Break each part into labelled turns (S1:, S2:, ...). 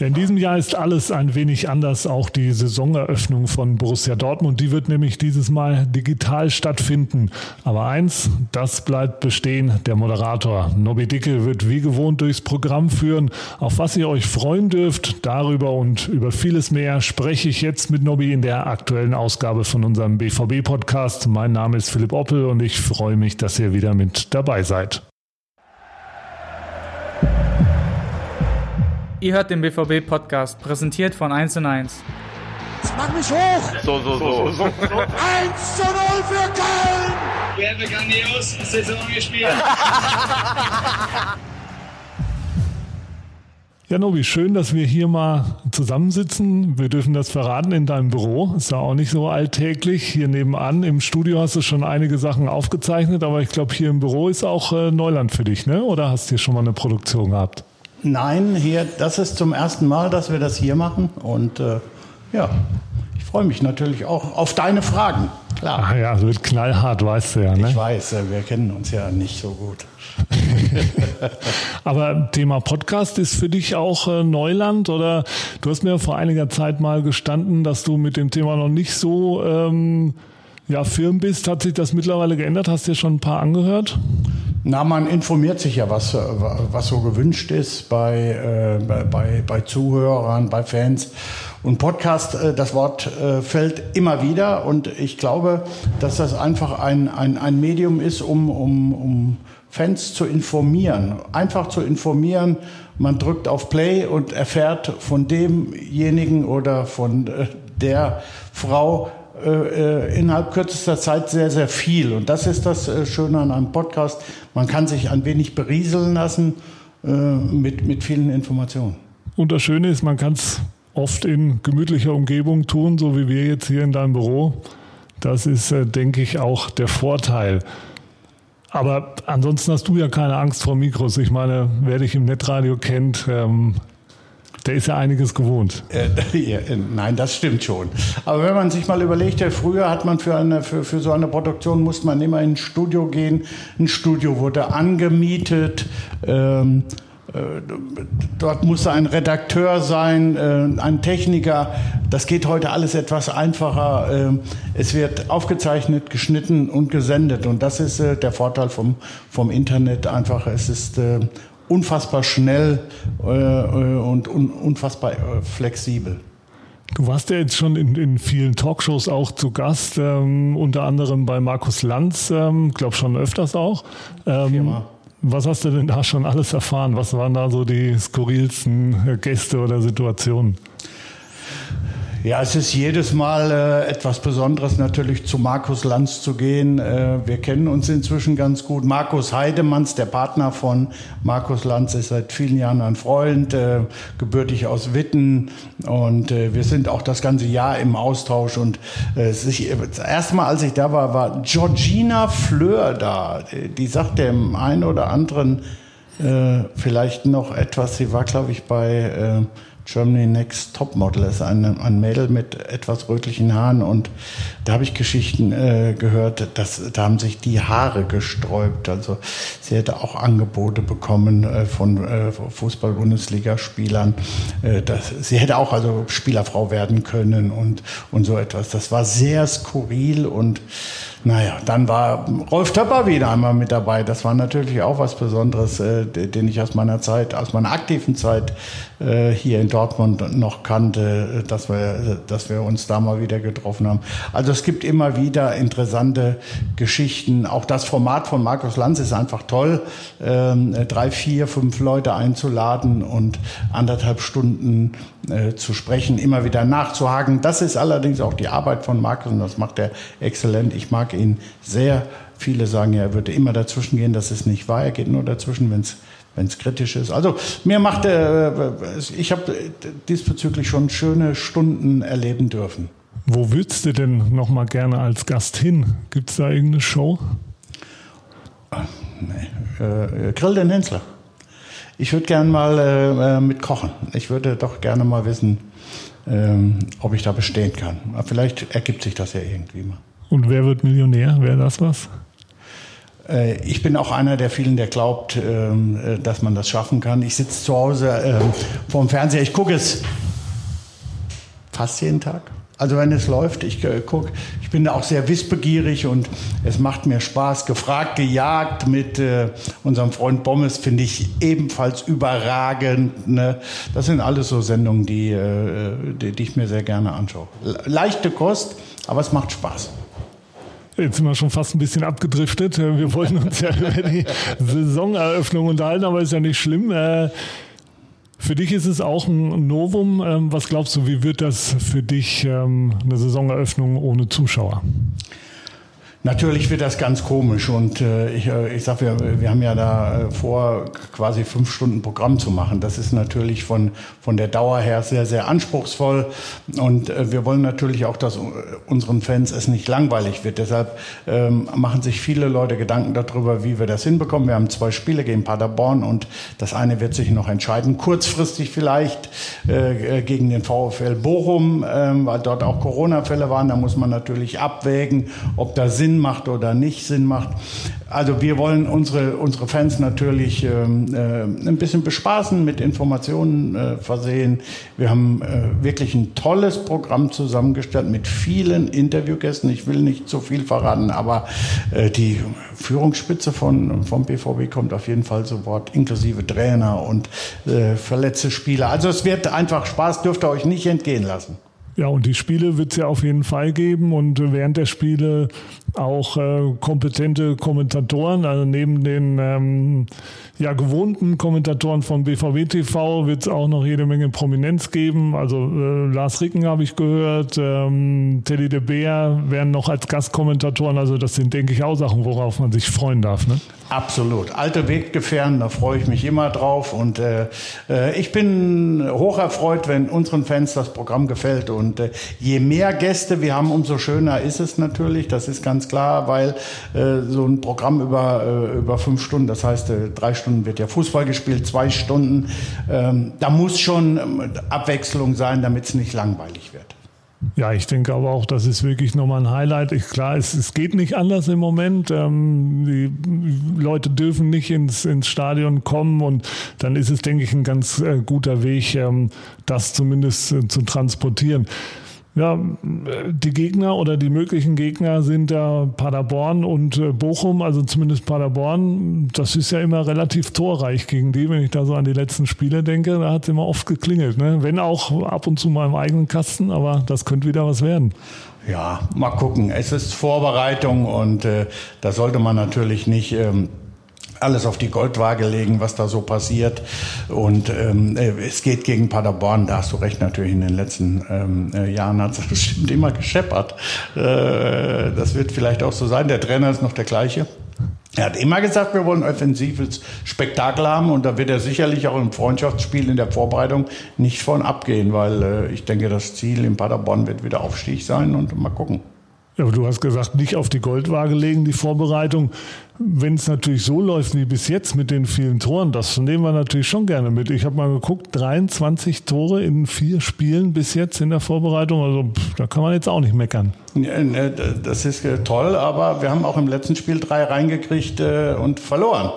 S1: In diesem Jahr ist alles ein wenig anders, auch die Saisoneröffnung von Borussia Dortmund. Die wird nämlich dieses Mal digital stattfinden. Aber eins, das bleibt bestehen. Der Moderator Nobby Dicke wird wie gewohnt durchs Programm führen. Auf was ihr euch freuen dürft, darüber und über vieles mehr spreche ich jetzt mit Nobby in der aktuellen Ausgabe von unserem BVB-Podcast. Mein Name ist Philipp Oppel und ich freue mich, dass ihr wieder mit dabei seid.
S2: Ihr hört den BVB-Podcast, präsentiert von 1 und 1.
S3: Jetzt mach mich hoch!
S4: So, so, so.
S3: 1 zu 0 für Köln!
S5: Wir haben grandios Saison gespielt.
S1: Ja, Nobi, schön, dass wir hier mal zusammensitzen. Wir dürfen das verraten in deinem Büro. Ist ja auch nicht so alltäglich. Hier nebenan im Studio hast du schon einige Sachen aufgezeichnet, aber ich glaube, hier im Büro ist auch äh, Neuland für dich, ne? Oder hast du hier schon mal eine Produktion gehabt?
S6: Nein, hier, das ist zum ersten Mal, dass wir das hier machen. Und äh, ja, ich freue mich natürlich auch auf deine Fragen. Klar.
S1: Ach ja, wird knallhart, weißt du ja. Ne?
S6: Ich weiß, äh, wir kennen uns ja nicht so gut.
S1: Aber Thema Podcast ist für dich auch äh, Neuland oder du hast mir vor einiger Zeit mal gestanden, dass du mit dem Thema noch nicht so ähm, ja, firm bist. Hat sich das mittlerweile geändert? Hast du dir schon ein paar angehört?
S6: Na, man informiert sich ja, was, was so gewünscht ist bei, äh, bei, bei Zuhörern, bei Fans. Und Podcast, äh, das Wort äh, fällt immer wieder. Und ich glaube, dass das einfach ein, ein, ein Medium ist, um, um, um Fans zu informieren. Einfach zu informieren. Man drückt auf Play und erfährt von demjenigen oder von äh, der Frau, äh, innerhalb kürzester Zeit sehr, sehr viel. Und das ist das äh, Schöne an einem Podcast. Man kann sich ein wenig berieseln lassen äh, mit, mit vielen Informationen.
S1: Und das Schöne ist, man kann es oft in gemütlicher Umgebung tun, so wie wir jetzt hier in deinem Büro. Das ist, denke ich, auch der Vorteil. Aber ansonsten hast du ja keine Angst vor Mikros. Ich meine, wer dich im Netradio kennt, ähm, der ist ja einiges gewohnt.
S6: Äh, äh, nein, das stimmt schon. Aber wenn man sich mal überlegt, ja, früher hat man für, eine, für, für so eine Produktion, musste man immer in ein Studio gehen. Ein Studio wurde angemietet. Ähm, äh, Dort musste ein Redakteur sein, äh, ein Techniker. Das geht heute alles etwas einfacher. Ähm, es wird aufgezeichnet, geschnitten und gesendet. Und das ist der Vorteil vom, vom Internet einfach. Es ist unfassbar schnell äh, äh, und un, unfassbar äh, flexibel.
S1: Du warst ja jetzt schon in, in vielen Talkshows auch zu Gast, ähm, unter anderem bei Markus Lanz, ähm, glaube schon öfters auch. Ähm, was hast du denn da schon alles erfahren? Was waren da so die skurrilsten äh, Gäste oder Situationen?
S6: Ja, es ist jedes Mal äh, etwas Besonderes natürlich zu Markus Lanz zu gehen. Äh, wir kennen uns inzwischen ganz gut. Markus Heidemanns, der Partner von Markus Lanz, ist seit vielen Jahren ein Freund, äh, gebürtig aus Witten. Und äh, wir sind auch das ganze Jahr im Austausch. Und äh, sich, das erste Mal, als ich da war, war Georgina Fleur da. Die sagt dem einen oder anderen äh, vielleicht noch etwas. Sie war, glaube ich, bei... Germany Next Topmodel ist ein, ein Mädel mit etwas rötlichen Haaren und da habe ich Geschichten äh, gehört, dass da haben sich die Haare gesträubt. Also sie hätte auch Angebote bekommen äh, von äh, Fußball-Bundesliga-Spielern. Äh, sie hätte auch also Spielerfrau werden können und, und so etwas. Das war sehr skurril und naja, dann war Rolf Töpper wieder einmal mit dabei. Das war natürlich auch was Besonderes, äh, den ich aus meiner Zeit, aus meiner aktiven Zeit äh, hier in Dortmund noch kannte, dass wir, dass wir uns da mal wieder getroffen haben. Also es gibt immer wieder interessante Geschichten. Auch das Format von Markus Lanz ist einfach toll, ähm, drei, vier, fünf Leute einzuladen und anderthalb Stunden äh, zu sprechen, immer wieder nachzuhaken. Das ist allerdings auch die Arbeit von Markus und das macht er exzellent. Ich mag ihn sehr. Viele sagen ja, er würde immer dazwischen gehen. Das ist nicht wahr. Er geht nur dazwischen, wenn es wenn es kritisch ist. Also mir macht äh, ich habe diesbezüglich schon schöne Stunden erleben dürfen.
S1: Wo würdest du denn noch mal gerne als Gast hin? Gibt es da irgendeine Show?
S6: Ach, nee. Äh, Grill den Hensler. Ich würde gerne mal äh, äh, mit kochen. Ich würde doch gerne mal wissen, ähm, ob ich da bestehen kann. Aber vielleicht ergibt sich das ja irgendwie mal.
S1: Und wer wird Millionär? Wäre das was?
S6: Äh, ich bin auch einer der vielen, der glaubt, ähm, äh, dass man das schaffen kann. Ich sitze zu Hause ähm, vorm Fernseher. Ich gucke es fast jeden Tag. Also wenn es läuft, ich äh, gucke, ich bin da auch sehr wissbegierig und es macht mir Spaß. Gefragt, gejagt mit unserem Freund Bommes finde ich ebenfalls überragend. Ne? Das sind alles so Sendungen, die, die ich mir sehr gerne anschaue. Leichte Kost, aber es macht Spaß.
S1: Jetzt sind wir schon fast ein bisschen abgedriftet. Wir wollten uns ja über die Saisoneröffnung unterhalten, aber ist ja nicht schlimm. Äh, für dich ist es auch ein Novum. Ähm, was glaubst du, wie wird das für dich ähm, eine Saisoneröffnung ohne Zuschauer?
S6: Natürlich wird das ganz komisch und äh, ich, äh, ich sag, wir, wir haben ja da äh, vor, quasi fünf Stunden Programm zu machen. Das ist natürlich von, von der Dauer her sehr, sehr anspruchsvoll und äh, wir wollen natürlich auch, dass unseren Fans es nicht langweilig wird. Deshalb ähm, machen sich viele Leute Gedanken darüber, wie wir das hinbekommen. Wir haben zwei Spiele gegen Paderborn und das eine wird sich noch entscheiden, kurzfristig vielleicht äh, äh gegen den VfL Bochum, äh, weil dort auch Corona-Fälle waren. Da muss man natürlich abwägen, ob da Sinn Sinn macht oder nicht Sinn macht. Also wir wollen unsere, unsere Fans natürlich ähm, äh, ein bisschen bespaßen, mit Informationen äh, versehen. Wir haben äh, wirklich ein tolles Programm zusammengestellt mit vielen Interviewgästen. Ich will nicht zu viel verraten, aber äh, die Führungsspitze von, vom BVB kommt auf jeden Fall zu Wort, inklusive Trainer und äh, verletzte Spieler. Also es wird einfach Spaß, dürft ihr euch nicht entgehen lassen.
S1: Ja, und die Spiele wird es ja auf jeden Fall geben und während der Spiele auch äh, kompetente Kommentatoren, also neben den ähm, ja, gewohnten Kommentatoren von BVW TV wird es auch noch jede Menge Prominenz geben. Also äh, Lars Ricken habe ich gehört, ähm, Teddy de Beer werden noch als Gastkommentatoren. Also das sind, denke ich, auch Sachen, worauf man sich freuen darf. Ne?
S6: Absolut. Alte Weggefährten, da freue ich mich immer drauf. Und äh, äh, ich bin hoch erfreut, wenn unseren Fans das Programm gefällt. Und äh, je mehr Gäste wir haben, umso schöner ist es natürlich. Das ist ganz klar, weil äh, so ein Programm über, äh, über fünf Stunden, das heißt äh, drei Stunden wird ja Fußball gespielt, zwei Stunden, ähm, da muss schon ähm, Abwechslung sein, damit es nicht langweilig wird.
S1: Ja, ich denke aber auch, das ist wirklich nochmal ein Highlight. Ich, klar, es, es geht nicht anders im Moment. Ähm, die Leute dürfen nicht ins, ins Stadion kommen und dann ist es, denke ich, ein ganz äh, guter Weg, ähm, das zumindest äh, zu transportieren. Ja, die Gegner oder die möglichen Gegner sind da Paderborn und äh, Bochum, also zumindest Paderborn. Das ist ja immer relativ torreich gegen die, wenn ich da so an die letzten Spiele denke. Da hat es immer oft geklingelt. Ne? Wenn auch ab und zu mal im eigenen Kasten, aber das könnte wieder was werden.
S6: Ja, mal gucken. Es ist Vorbereitung und äh, da sollte man natürlich nicht. Ähm alles auf die Goldwaage legen, was da so passiert. Und ähm, äh, es geht gegen Paderborn, da hast du recht natürlich, in den letzten ähm, äh, Jahren hat es bestimmt immer gescheppert. Äh, das wird vielleicht auch so sein. Der Trainer ist noch der gleiche. Er hat immer gesagt, wir wollen offensives Spektakel haben und da wird er sicherlich auch im Freundschaftsspiel in der Vorbereitung nicht von abgehen, weil äh, ich denke, das Ziel in Paderborn wird wieder Aufstieg sein und mal gucken.
S1: Ja, aber du hast gesagt, nicht auf die Goldwaage legen, die Vorbereitung. Wenn es natürlich so läuft wie bis jetzt mit den vielen Toren, das nehmen wir natürlich schon gerne mit. Ich habe mal geguckt, 23 Tore in vier Spielen bis jetzt in der Vorbereitung. Also pff, da kann man jetzt auch nicht meckern.
S6: Ne, das ist äh, toll, aber wir haben auch im letzten Spiel drei reingekriegt äh, und verloren.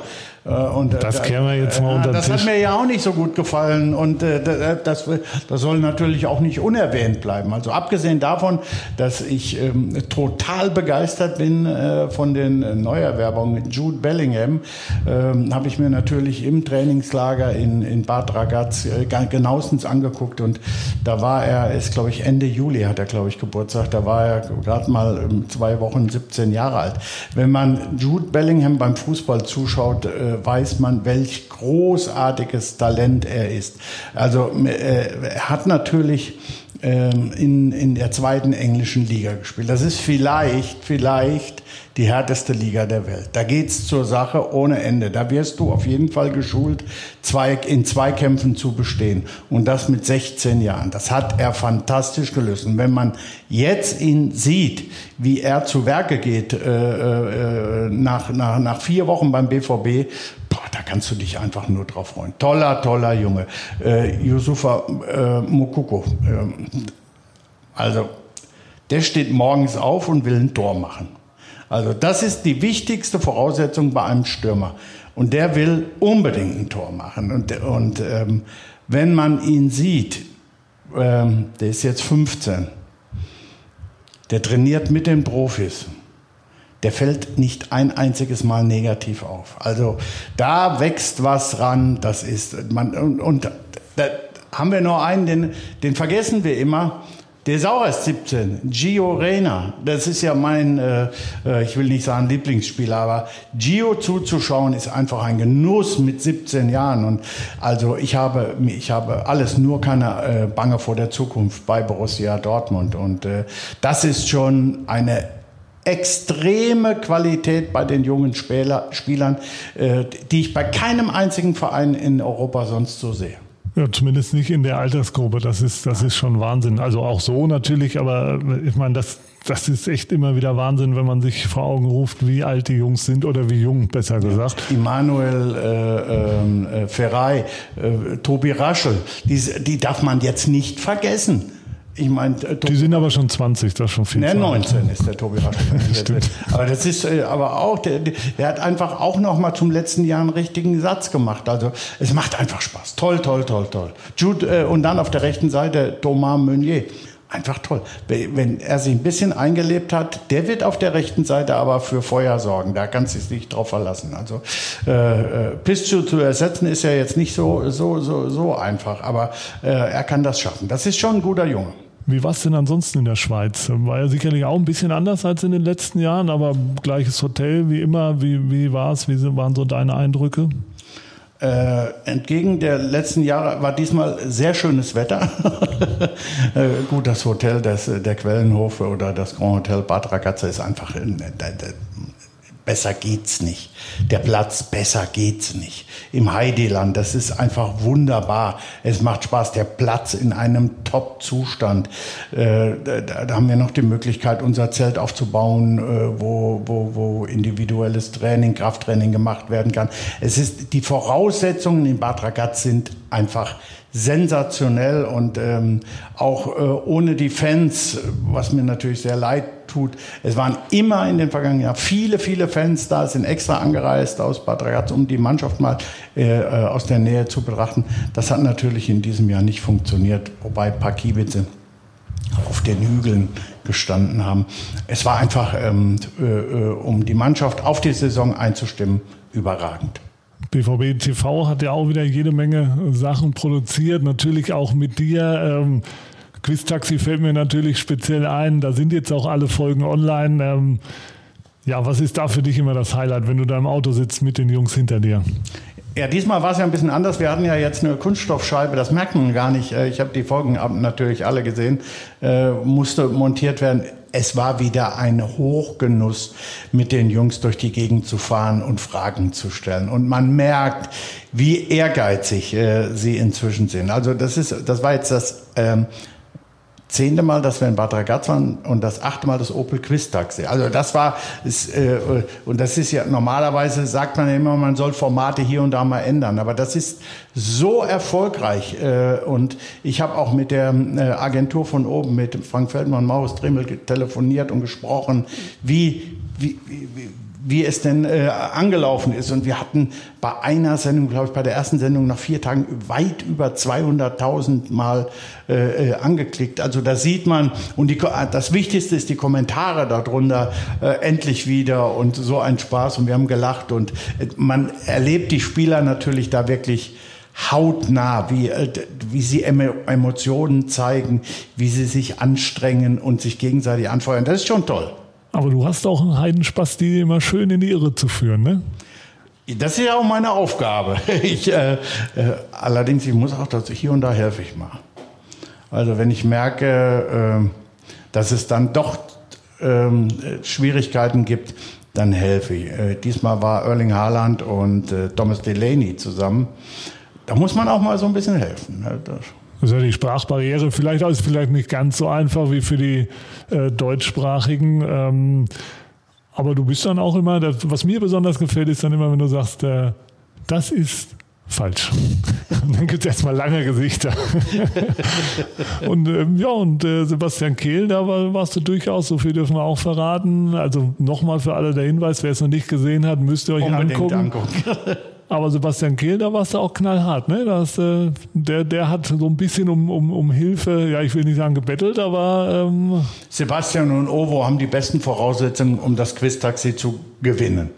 S1: Äh, und, das kehren wir jetzt mal unter
S6: Das
S1: Tisch.
S6: hat mir ja auch nicht so gut gefallen und das, das soll natürlich auch nicht unerwähnt bleiben. Also abgesehen davon, dass ich ähm, total begeistert bin äh, von den Neuerwerbungen mit Jude Bellingham, ähm, habe ich mir natürlich im Trainingslager in, in Bad Ragaz äh, genauestens angeguckt und da war er, ist glaube ich Ende Juli hat er glaube ich Geburtstag, da war er gerade mal ähm, zwei Wochen 17 Jahre alt. Wenn man Jude Bellingham beim Fußball zuschaut, äh, weiß man, welch großartiges Talent er ist. Also äh, er hat natürlich ähm, in, in der zweiten englischen Liga gespielt. Das ist vielleicht, vielleicht die härteste Liga der Welt. Da geht's zur Sache ohne Ende. Da wirst du auf jeden Fall geschult, zwei, in Zweikämpfen zu bestehen. Und das mit 16 Jahren. Das hat er fantastisch gelöst. Und wenn man jetzt ihn sieht, wie er zu Werke geht, äh, äh, nach, nach, nach vier Wochen beim BVB, boah, da kannst du dich einfach nur drauf freuen. Toller, toller Junge. Äh, Yusufa äh, Mukoko. Äh, also, der steht morgens auf und will ein Tor machen. Also das ist die wichtigste Voraussetzung bei einem Stürmer. Und der will unbedingt ein Tor machen. Und, und ähm, wenn man ihn sieht, ähm, der ist jetzt 15, der trainiert mit den Profis der fällt nicht ein einziges Mal negativ auf. Also da wächst was ran, das ist man und, und da haben wir noch einen, den, den vergessen wir immer. Der ist auch erst 17, Gio Reyna. Das ist ja mein, äh, äh, ich will nicht sagen Lieblingsspieler, aber Gio zuzuschauen ist einfach ein Genuss mit 17 Jahren. Und also ich habe, ich habe alles, nur keine äh, Bange vor der Zukunft bei Borussia Dortmund. Und äh, das ist schon eine extreme Qualität bei den jungen Spieler, Spielern, äh, die ich bei keinem einzigen Verein in Europa sonst so sehe.
S1: Ja, zumindest nicht in der Altersgruppe. Das ist, das ist schon Wahnsinn. Also auch so natürlich, aber ich meine, das, das ist echt immer wieder Wahnsinn, wenn man sich vor Augen ruft, wie alt die Jungs sind oder wie jung, besser gesagt.
S6: Immanuel äh, ähm, äh, Ferrei, äh, Tobi Raschel, die, die darf man jetzt nicht vergessen.
S1: Ich meine, äh, die sind aber schon 20, das ist schon viel.
S6: Ne, 19 ist der Tobi Raschel. aber das ist äh, aber auch, der, der hat einfach auch noch mal zum letzten Jahr einen richtigen Satz gemacht. Also es macht einfach Spaß. Toll, toll, toll, toll. Jude, äh, und dann auf der rechten Seite Thomas Meunier. Einfach toll. Wenn er sich ein bisschen eingelebt hat, der wird auf der rechten Seite aber für Feuer sorgen. Da kannst du dich nicht drauf verlassen. Also äh, äh, Piscu zu ersetzen ist ja jetzt nicht so, so, so, so einfach, aber äh, er kann das schaffen. Das ist schon ein guter Junge.
S1: Wie war es denn ansonsten in der Schweiz? War ja sicherlich auch ein bisschen anders als in den letzten Jahren, aber gleiches Hotel wie immer. Wie, wie war es? Wie waren so deine Eindrücke?
S6: Äh, entgegen der letzten Jahre war diesmal sehr schönes Wetter. äh, gut, das Hotel, das, der Quellenhof oder das Grand Hotel Bad Ragazza ist einfach, äh, besser geht's nicht. Der Platz, besser geht's nicht. Im Heideland, das ist einfach wunderbar. Es macht Spaß. Der Platz in einem Top-Zustand. Äh, da, da, haben wir noch die Möglichkeit, unser Zelt aufzubauen, äh, wo, wo, wo individuelles Training, Krafttraining gemacht werden kann. Es ist, die Voraussetzungen in Bad Ragaz sind einfach sensationell und ähm, auch äh, ohne die Fans, was mir natürlich sehr leid tut. Es waren immer in den vergangenen Jahren viele, viele Fans da, sind extra angereist aus Bad Ragaz, um die Mannschaft mal äh, äh, aus der Nähe zu betrachten. Das hat natürlich in diesem Jahr nicht funktioniert, wobei paar Kiebitze auf den Hügeln gestanden haben. Es war einfach, ähm, äh, äh um die Mannschaft auf die Saison einzustimmen, überragend.
S1: BVB TV hat ja auch wieder jede Menge Sachen produziert, natürlich auch mit dir. Ähm, Quiz-Taxi fällt mir natürlich speziell ein. Da sind jetzt auch alle Folgen online. Ähm, ja, was ist da für dich immer das Highlight, wenn du da im Auto sitzt mit den Jungs hinter dir?
S6: Ja, diesmal war es ja ein bisschen anders. Wir hatten ja jetzt eine Kunststoffscheibe, das merkt man gar nicht. Äh, ich habe die Folgen natürlich alle gesehen, äh, musste montiert werden. Es war wieder ein Hochgenuss, mit den Jungs durch die Gegend zu fahren und Fragen zu stellen. Und man merkt, wie ehrgeizig äh, sie inzwischen sind. Also das ist, das war jetzt das ähm, zehnte Mal, dass wir in Bad Ragaz waren und das achte Mal das Opel Quiz Taxi. Also das war, ist, äh, und das ist ja normalerweise sagt man ja immer, man soll Formate hier und da mal ändern, aber das ist so erfolgreich äh, und ich habe auch mit der äh, Agentur von oben, mit Frank Feldmann, Maurus Dremel telefoniert und gesprochen, wie, wie, wie wie es denn äh, angelaufen ist. Und wir hatten bei einer Sendung, glaube ich, bei der ersten Sendung nach vier Tagen weit über 200.000 Mal äh, äh, angeklickt. Also da sieht man, und die, das Wichtigste ist die Kommentare darunter, äh, endlich wieder und so ein Spaß und wir haben gelacht und äh, man erlebt die Spieler natürlich da wirklich hautnah, wie, äh, wie sie Emotionen zeigen, wie sie sich anstrengen und sich gegenseitig anfeuern. Das ist schon toll.
S1: Aber du hast auch einen Heidenspaß, die immer schön in die Irre zu führen, ne?
S6: Das ist ja auch meine Aufgabe. Ich, äh, äh, allerdings, ich muss auch dazu, hier und da helfe ich mal. Also wenn ich merke, äh, dass es dann doch ähm, Schwierigkeiten gibt, dann helfe ich. Äh, diesmal war Erling Haaland und äh, Thomas Delaney zusammen. Da muss man auch mal so ein bisschen helfen. Ne?
S1: Das das ist ja die Sprachbarriere. Vielleicht ist vielleicht nicht ganz so einfach wie für die äh, deutschsprachigen. Ähm, aber du bist dann auch immer, das, was mir besonders gefällt, ist dann immer, wenn du sagst, äh, das ist Falsch. Und dann gibt es erstmal lange Gesichter. und ähm, ja, und äh, Sebastian Kehl, da war, warst du durchaus, so viel dürfen wir auch verraten. Also nochmal für alle der Hinweis, wer es noch nicht gesehen hat, müsst ihr euch
S6: Unbedingt
S1: angucken.
S6: angucken.
S1: Aber Sebastian Kehl, da warst du auch knallhart, ne? Das, äh, der, der hat so ein bisschen um, um, um Hilfe, ja, ich will nicht sagen gebettelt, aber ähm,
S6: Sebastian und Ovo haben die besten Voraussetzungen, um das Quiz-Taxi zu gewinnen.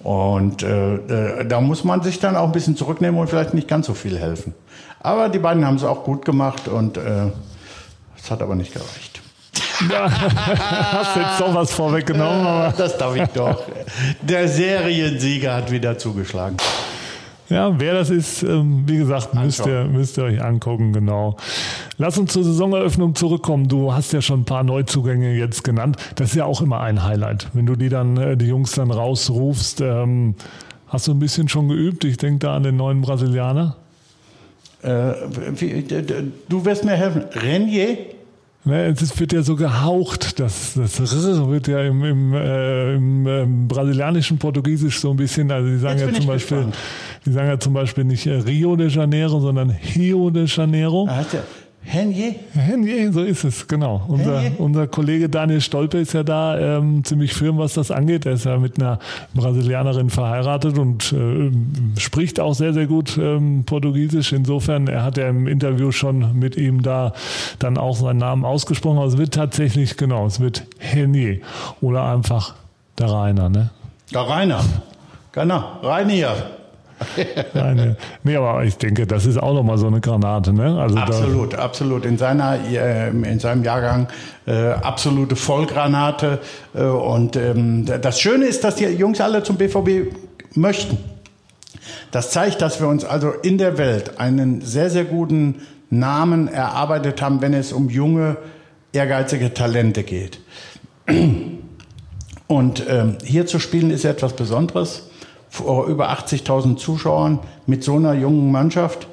S6: Und äh, äh, da muss man sich dann auch ein bisschen zurücknehmen und vielleicht nicht ganz so viel helfen. Aber die beiden haben es auch gut gemacht und äh, es hat aber nicht gereicht.
S1: hast jetzt doch was vorweggenommen. Aber
S6: Das darf ich doch. Der Seriensieger hat wieder zugeschlagen.
S1: Ja, wer das ist, ähm, wie gesagt, müsst ihr, müsst ihr euch angucken, genau. Lass uns zur Saisoneröffnung zurückkommen. Du hast ja schon ein paar Neuzugänge jetzt genannt. Das ist ja auch immer ein Highlight. Wenn du die dann, äh, die Jungs dann rausrufst, ähm, hast du ein bisschen schon geübt? Ich denke da an den neuen Brasilianer.
S6: Äh, wie, du wirst mir helfen. Renier?
S1: Ne, es wird ja so gehaucht, das, das R wird ja im, im, äh, im ähm, brasilianischen Portugiesisch so ein bisschen, also die sagen
S6: Jetzt
S1: ja zum Beispiel,
S6: gespannt.
S1: die sagen ja zum Beispiel nicht äh, Rio de Janeiro, sondern Rio de Janeiro.
S6: Da heißt Renier?
S1: Henje, so ist es, genau. Unser,
S6: Henje.
S1: unser Kollege Daniel Stolpe ist ja da ähm, ziemlich firm, was das angeht. Er ist ja mit einer Brasilianerin verheiratet und äh, spricht auch sehr, sehr gut ähm, Portugiesisch. Insofern, er hat ja im Interview schon mit ihm da dann auch seinen Namen ausgesprochen. Aber es wird tatsächlich, genau, es wird Henje oder einfach der Rainer, ne?
S6: Ja, Rainer. Genau, Rainier.
S1: Eine, nee, aber ich denke, das ist auch nochmal so eine Granate, ne? Also
S6: Absolut, absolut. In, seiner, äh, in seinem Jahrgang äh, absolute Vollgranate. Äh, und ähm, das Schöne ist, dass die Jungs alle zum BVB möchten. Das zeigt, dass wir uns also in der Welt einen sehr, sehr guten Namen erarbeitet haben, wenn es um junge, ehrgeizige Talente geht. Und ähm, hier zu spielen ist etwas Besonderes. Vor über 80.000 Zuschauern mit so einer jungen Mannschaft.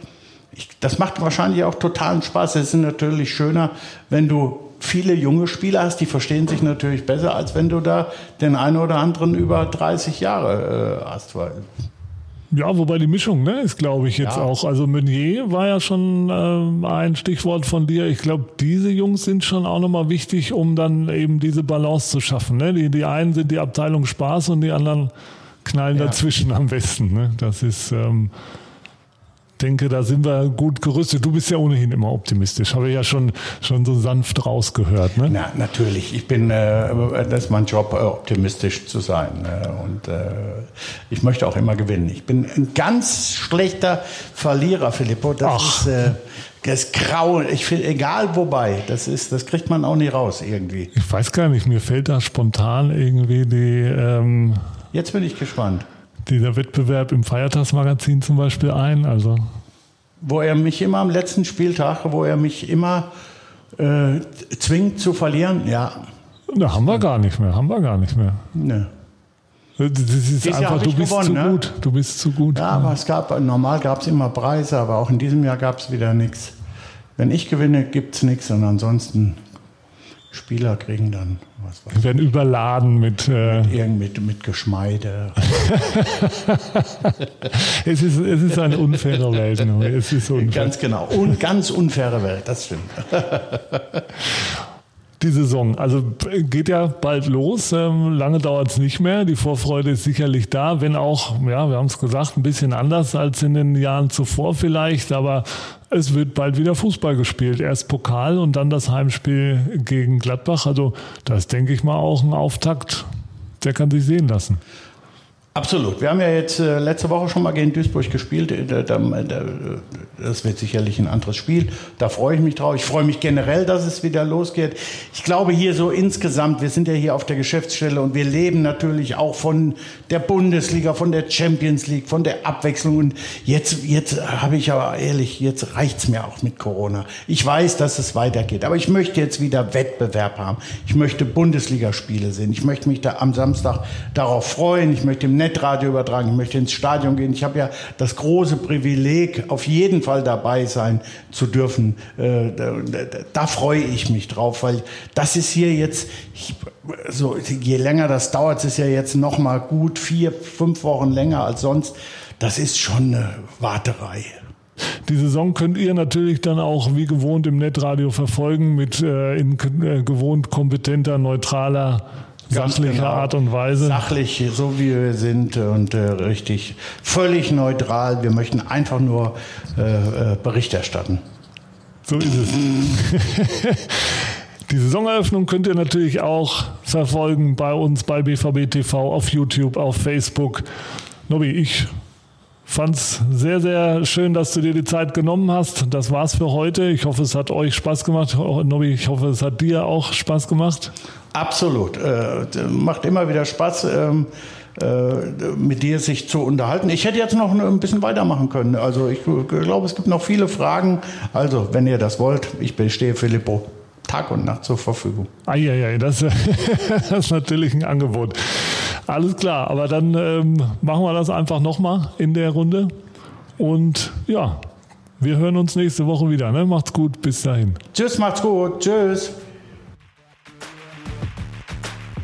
S6: Ich, das macht wahrscheinlich auch totalen Spaß. Es ist natürlich schöner, wenn du viele junge Spieler hast, die verstehen sich natürlich besser, als wenn du da den einen oder anderen über 30 Jahre äh, hast.
S1: Ja, wobei die Mischung, ne, ist glaube ich jetzt
S6: Ja.
S1: auch. Also Meunier war ja schon ähm, ein Stichwort von dir. Ich glaube, diese Jungs sind schon auch nochmal wichtig, um dann eben diese Balance zu schaffen. Ne? Die, die einen sind die Abteilung Spaß und die anderen knallen
S6: Ja.
S1: dazwischen am besten. Ne? Das ist, ähm, denke, da sind wir gut gerüstet. Du bist ja ohnehin immer optimistisch. Habe ich ja schon, schon so sanft rausgehört. Ne?
S6: Na, natürlich. Ich bin, äh, das ist mein Job, äh, optimistisch zu sein. Äh, und äh, ich möchte auch immer gewinnen. Ich bin ein ganz schlechter Verlierer, Filippo. Das
S1: Ach.
S6: ist äh, das ist grau. Ich finde, egal wobei, das ist, das kriegt man auch nie raus irgendwie.
S1: Ich weiß gar nicht, mir fällt da spontan irgendwie die, ähm,
S6: Jetzt bin ich gespannt.
S1: dieser Wettbewerb im Feiertagsmagazin zum Beispiel ein. Also
S6: Wo er mich immer am letzten Spieltag, wo er mich immer äh, zwingt zu verlieren, ja,
S1: Da haben wir gar nicht mehr, haben wir gar nicht mehr.
S6: ne.
S1: Das ist
S6: Dieses
S1: einfach, du bist
S6: gewonnen,
S1: zu
S6: ne?
S1: gut. Du bist zu gut.
S6: Ja, aber es gab, normal gab es immer Preise, aber auch in diesem Jahr gab es wieder nichts. Wenn ich gewinne, gibt es nichts und ansonsten Spieler kriegen dann was
S1: Wir werden überladen mit. Äh,
S6: irgend mit, mit Geschmeide.
S1: es, ist, es ist eine unfaire Welt. Es ist unfair.
S6: Ganz genau. Und ganz unfaire Welt, das stimmt.
S1: Die Saison, also geht ja bald los. Ähm, lange dauert es nicht mehr. Die Vorfreude ist sicherlich da, wenn auch, ja, wir haben es gesagt, ein bisschen anders als in den Jahren zuvor vielleicht. Aber es wird bald wieder Fußball gespielt. Erst Pokal und dann das Heimspiel gegen Gladbach. Also das denke ich mal auch ein Auftakt. Der kann sich sehen lassen.
S6: Absolut. Wir haben ja jetzt äh, letzte Woche schon mal gegen Duisburg gespielt. Äh, da- Das wird sicherlich ein anderes Spiel. Da freue ich mich drauf. Ich freue mich generell, dass es wieder losgeht. Ich glaube hier so insgesamt, wir sind ja hier auf der Geschäftsstelle und wir leben natürlich auch von der Bundesliga, von der Champions League, von der Abwechslung. Und jetzt, jetzt habe ich aber ehrlich, jetzt reicht's mir auch mit Corona. Ich weiß, dass es weitergeht, aber ich möchte jetzt wieder Wettbewerb haben. Ich möchte Bundesligaspiele sehen. Ich möchte mich da am Samstag darauf freuen. Ich möchte im Netradio übertragen. Ich möchte ins Stadion gehen. Ich habe ja das große Privileg, auf jeden Fall dabei sein zu dürfen. Äh, Da, da, da freue ich mich drauf, weil das ist hier jetzt, ich, so, je länger das dauert, es ist ja jetzt noch mal gut vier, fünf Wochen länger als sonst. das ist schon eine Warterei.
S1: Die Saison könnt ihr natürlich dann auch wie gewohnt im Netradio verfolgen mit äh, in äh, gewohnt kompetenter, neutraler, sachlicher genau. Art und Weise.
S6: Sachlich, so wie wir sind und äh, richtig völlig neutral. Wir möchten einfach nur äh, äh, Bericht erstatten.
S1: So ist es. Die Saisoneröffnung könnt ihr natürlich auch verfolgen bei uns bei BVB TV auf YouTube, auf Facebook. Nobby, ich fand es sehr, sehr schön, dass du dir die Zeit genommen hast. Das war's für heute. Ich hoffe, es hat euch Spaß gemacht. Nobby, ich hoffe, es hat dir auch Spaß gemacht.
S6: Absolut. Äh, macht immer wieder Spaß. Ähm äh, mit dir sich zu unterhalten. Ich hätte jetzt noch ein bisschen weitermachen können. Also ich glaube, es gibt noch viele Fragen. Also, wenn ihr das wollt, ich bestehe Filippo Tag und Nacht zur Verfügung.
S1: Eieiei, das, das ist natürlich ein Angebot. Alles klar, aber dann ähm, machen wir das einfach nochmal in der Runde. Und ja, wir hören uns nächste Woche wieder. Ne? Macht's gut, bis dahin.
S6: Tschüss, macht's gut. Tschüss.